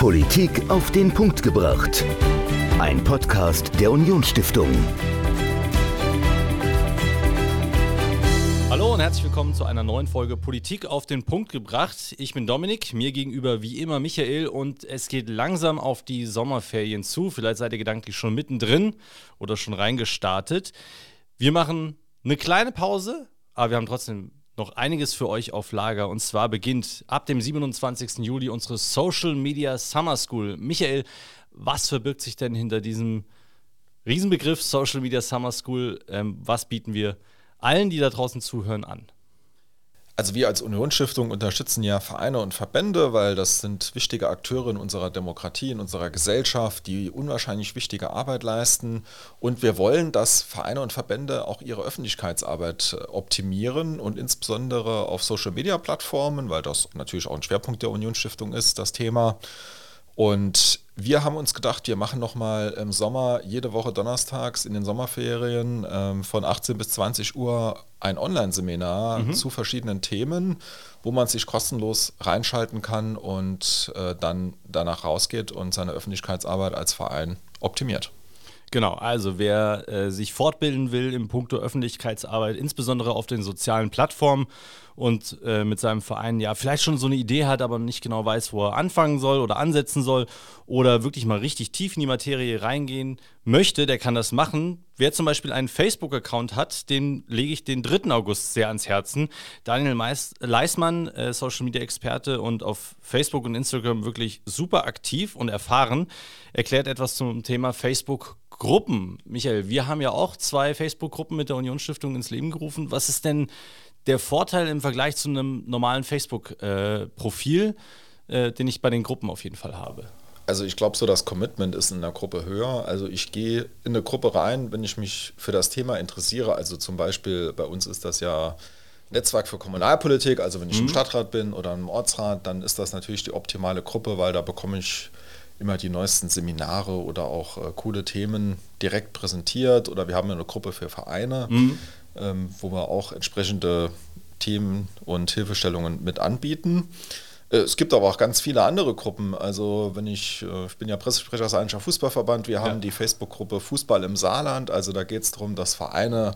Politik auf den Punkt gebracht. Ein Podcast der Unionsstiftung. Hallo und herzlich willkommen zu einer neuen Folge Politik auf den Punkt gebracht. Ich bin Dominik, mir gegenüber wie immer Michael und es geht langsam auf die Sommerferien zu. Vielleicht seid ihr gedanklich schon mittendrin oder schon reingestartet. Wir machen eine kleine Pause, aber wir haben trotzdem noch einiges für euch auf Lager. Und zwar beginnt ab dem 27. Juli unsere Social Media Summer School. Michael, was verbirgt sich denn hinter diesem Riesenbegriff Social Media Summer School? Ähm, was bieten wir allen, die da draußen zuhören, an? Also wir als Unionsstiftung unterstützen ja Vereine und Verbände, weil das sind wichtige Akteure in unserer Demokratie, in unserer Gesellschaft, die unwahrscheinlich wichtige Arbeit leisten. Und wir wollen, dass Vereine und Verbände auch ihre Öffentlichkeitsarbeit äh, optimieren und insbesondere auf Social-Media-Plattformen, weil das natürlich auch ein Schwerpunkt der Unionsstiftung ist, das Thema. Und wir haben uns gedacht, wir machen nochmal im Sommer jede Woche donnerstags in den Sommerferien ähm, von 18 bis 20 Uhr ein Online-Seminar mhm. zu verschiedenen Themen, wo man sich kostenlos reinschalten kann und äh, dann danach rausgeht und seine Öffentlichkeitsarbeit als Verein optimiert. Genau, also wer äh, sich fortbilden will im Punkto Öffentlichkeitsarbeit, insbesondere auf den sozialen Plattformen und äh, mit seinem Verein ja vielleicht schon so eine Idee hat, aber nicht genau weiß, wo er anfangen soll oder ansetzen soll oder wirklich mal richtig tief in die Materie reingehen möchte, der kann das machen. Wer zum Beispiel einen Facebook-Account hat, den lege ich den 3. August sehr ans Herzen. Daniel Meis Leismann, äh, Social Media Experte und auf Facebook und Instagram wirklich super aktiv und erfahren, erklärt etwas zum Thema Facebook Gruppen. Michael, wir haben ja auch zwei Facebook-Gruppen mit der Unionsstiftung ins Leben gerufen. Was ist denn der Vorteil im Vergleich zu einem normalen Facebook-Profil, äh, äh, den ich bei den Gruppen auf jeden Fall habe? Also ich glaube so, das Commitment ist in der Gruppe höher. Also ich gehe in eine Gruppe rein, wenn ich mich für das Thema interessiere. Also zum Beispiel bei uns ist das ja Netzwerk für Kommunalpolitik. Also wenn ich mhm. im Stadtrat bin oder im Ortsrat, dann ist das natürlich die optimale Gruppe, weil da bekomme ich immer die neuesten Seminare oder auch äh, coole Themen direkt präsentiert. Oder wir haben eine Gruppe für Vereine, mhm. ähm, wo wir auch entsprechende Themen und Hilfestellungen mit anbieten. Äh, es gibt aber auch ganz viele andere Gruppen. Also wenn ich, äh, ich bin ja Pressesprecher des Eintracht Fußballverband, wir haben die Facebook-Gruppe Fußball im Saarland. Also da geht es darum, dass Vereine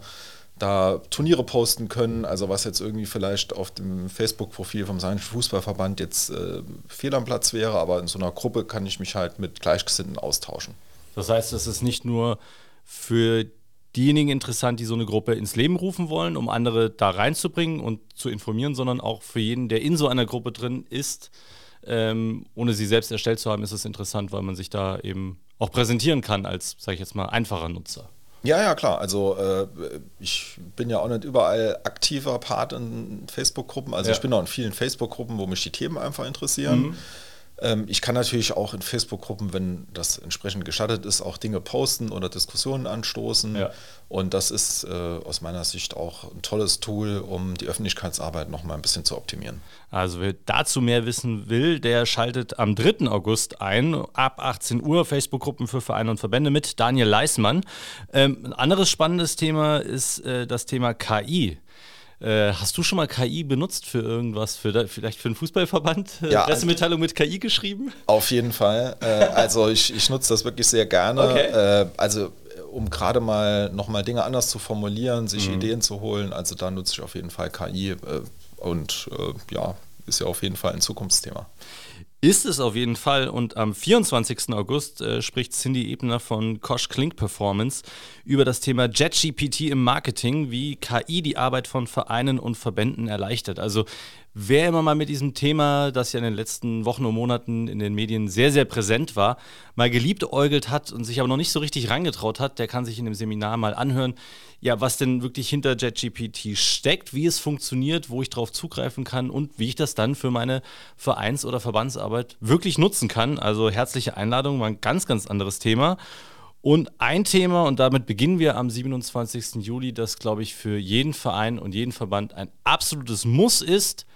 da Turniere posten können, also was jetzt irgendwie vielleicht auf dem Facebook-Profil vom Saarländischen Fußballverband jetzt äh, fehl am Platz wäre, aber in so einer Gruppe kann ich mich halt mit Gleichgesinnten austauschen. Das heißt, es ist nicht nur für diejenigen interessant, die so eine Gruppe ins Leben rufen wollen, um andere da reinzubringen und zu informieren, sondern auch für jeden, der in so einer Gruppe drin ist, ähm, ohne sie selbst erstellt zu haben, ist es interessant, weil man sich da eben auch präsentieren kann als, sage ich jetzt mal, einfacher Nutzer. Ja, ja, klar. Also äh, ich bin ja auch nicht überall aktiver Part in Facebook-Gruppen. Also ja. ich bin auch in vielen Facebook-Gruppen, wo mich die Themen einfach interessieren. Mhm. Ähm, ich kann natürlich auch in Facebook-Gruppen, wenn das entsprechend gestattet ist, auch Dinge posten oder Diskussionen anstoßen. Ja. Und das ist äh, aus meiner Sicht auch ein tolles Tool, um die Öffentlichkeitsarbeit noch mal ein bisschen zu optimieren. Also wer dazu mehr wissen will, der schaltet am 3. August ein, ab 18 Uhr, Facebook-Gruppen für Vereine und Verbände mit Daniel Leismann. Ähm, ein anderes spannendes Thema ist äh, das Thema KI. Äh, hast du schon mal KI benutzt für irgendwas? Für, vielleicht für einen Fußballverband? Äh, ja, Pressemitteilung mit KI geschrieben? Auf jeden Fall. Äh, also ich, ich nutze das wirklich sehr gerne. Okay. also um gerade mal nochmal Dinge anders zu formulieren, sich mhm. Ideen zu holen. Also da nutze ich auf jeden Fall KI und ja, ist ja auf jeden Fall ein Zukunftsthema. Ist es auf jeden Fall. Und am 24. August äh, spricht Cindy Ebner von Kosh Klink Performance über das Thema JetGPT im Marketing, wie KI die Arbeit von Vereinen und Verbänden erleichtert. Also Wer immer mal mit diesem Thema, das ja in den letzten Wochen und Monaten in den Medien sehr, sehr präsent war, mal geliebäugelt hat und sich aber noch nicht so richtig rangetraut hat, der kann sich in dem Seminar mal anhören, ja, was denn wirklich hinter JetGPT steckt, wie es funktioniert, wo ich darauf zugreifen kann und wie ich das dann für meine Vereins- oder Verbandsarbeit wirklich nutzen kann. Also herzliche Einladung, war ein ganz, ganz anderes Thema. Und ein Thema, und damit beginnen wir am 27. Juli, das, glaube ich, für jeden Verein und jeden Verband ein absolutes Muss ist,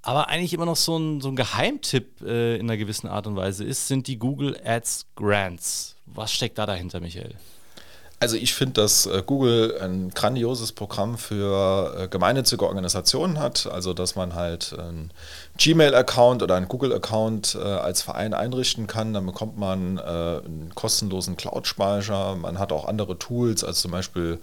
aber eigentlich immer noch so ein, so ein Geheimtipp äh, in einer gewissen Art und Weise ist, sind die Google Ads Grants. Was steckt da dahinter, Michael? Also ich finde, dass äh, Google ein grandioses Programm für äh, gemeinnützige Organisationen hat. Also dass man halt einen Gmail-Account oder einen Google-Account äh, als Verein einrichten kann. Dann bekommt man einen kostenlosen Cloud-Speicher. Man hat auch andere Tools, als zum Beispiel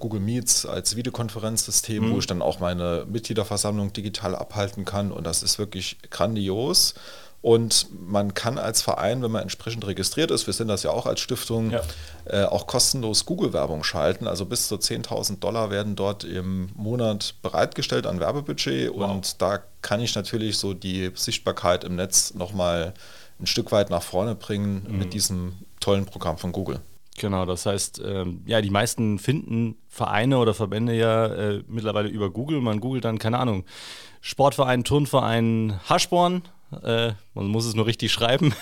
Google Meets als Videokonferenzsystem, mhm. wo ich dann auch meine Mitgliederversammlung digital abhalten kann. Und das ist wirklich grandios. Und man kann als Verein, wenn man entsprechend registriert ist, wir sind das ja auch als Stiftung, ja. äh, auch kostenlos Google-Werbung schalten. Also bis zu 10.000 Dollar werden dort im Monat bereitgestellt an Werbebudget. Wow. Und da kann ich natürlich so die Sichtbarkeit im Netz nochmal ein Stück weit nach vorne bringen mhm. mit diesem tollen Programm von Google. Genau, das heißt, ähm, ja, die meisten finden Vereine oder Verbände ja äh, mittlerweile über Google. Man googelt dann, keine Ahnung, Sportverein, Turnverein, Haschborn äh, man muss es nur richtig schreiben.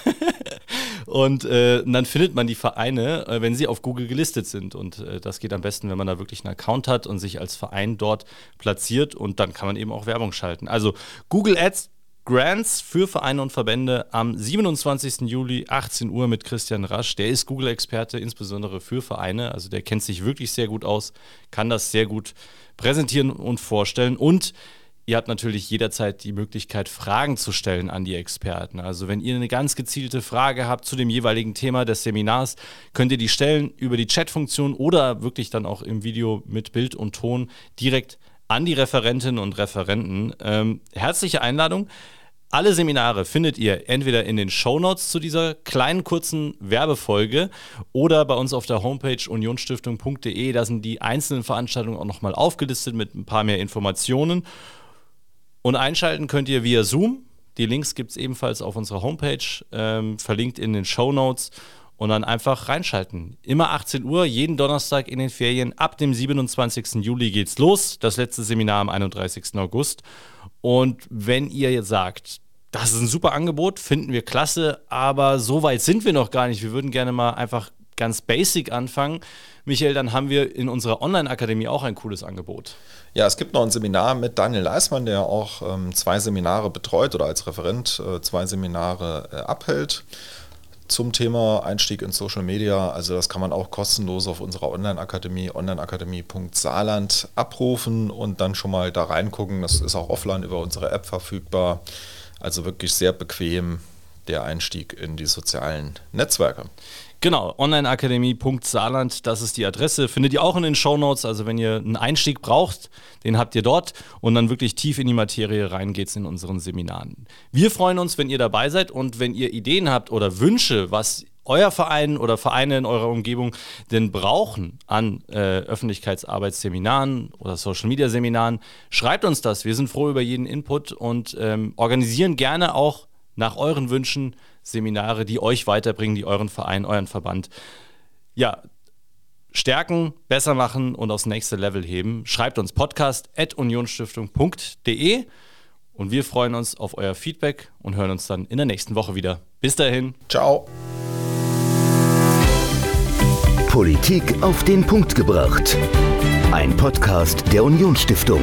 und äh, dann findet man die Vereine, äh, wenn sie auf Google gelistet sind. Und äh, das geht am besten, wenn man da wirklich einen Account hat und sich als Verein dort platziert. Und dann kann man eben auch Werbung schalten. Also Google Ads Grants für Vereine und Verbände am 27. Juli 18 Uhr mit Christian Rasch. Der ist Google-Experte, insbesondere für Vereine. Also der kennt sich wirklich sehr gut aus, kann das sehr gut präsentieren und vorstellen. Und Ihr habt natürlich jederzeit die Möglichkeit, Fragen zu stellen an die Experten. Also wenn ihr eine ganz gezielte Frage habt zu dem jeweiligen Thema des Seminars, könnt ihr die stellen über die Chatfunktion oder wirklich dann auch im Video mit Bild und Ton direkt an die Referentinnen und Referenten. Ähm, herzliche Einladung. Alle Seminare findet ihr entweder in den Shownotes zu dieser kleinen kurzen Werbefolge oder bei uns auf der Homepage unionstiftung.de. Da sind die einzelnen Veranstaltungen auch nochmal aufgelistet mit ein paar mehr Informationen. Und einschalten könnt ihr via Zoom. Die Links gibt es ebenfalls auf unserer Homepage, ähm, verlinkt in den Show Notes. Und dann einfach reinschalten. Immer 18 Uhr, jeden Donnerstag in den Ferien. Ab dem 27. Juli geht's los. Das letzte Seminar am 31. August. Und wenn ihr jetzt sagt, das ist ein super Angebot, finden wir klasse, aber so weit sind wir noch gar nicht. Wir würden gerne mal einfach ganz basic anfangen. Michael, dann haben wir in unserer Online-Akademie auch ein cooles Angebot. Ja, es gibt noch ein Seminar mit Daniel Leismann, der auch ähm, zwei Seminare betreut oder als Referent äh, zwei Seminare äh, abhält zum Thema Einstieg in Social Media. Also das kann man auch kostenlos auf unserer Online-Akademie, onlineakademie.saarland abrufen und dann schon mal da reingucken. Das ist auch offline über unsere App verfügbar. Also wirklich sehr bequem der Einstieg in die sozialen Netzwerke. Genau, onlineakademie.saarland, das ist die Adresse. Findet ihr auch in den Shownotes. Also wenn ihr einen Einstieg braucht, den habt ihr dort und dann wirklich tief in die Materie rein geht's in unseren Seminaren. Wir freuen uns, wenn ihr dabei seid und wenn ihr Ideen habt oder Wünsche, was euer Verein oder Vereine in eurer Umgebung denn brauchen an äh, Öffentlichkeitsarbeitsseminaren oder Social Media Seminaren, schreibt uns das. Wir sind froh über jeden Input und ähm, organisieren gerne auch nach euren Wünschen Seminare, die euch weiterbringen, die euren Verein, euren Verband, ja, stärken, besser machen und aufs nächste Level heben. Schreibt uns podcast at unionstiftung.de und wir freuen uns auf euer Feedback und hören uns dann in der nächsten Woche wieder. Bis dahin. Ciao. Politik auf den Punkt gebracht. Ein Podcast der Unionsstiftung.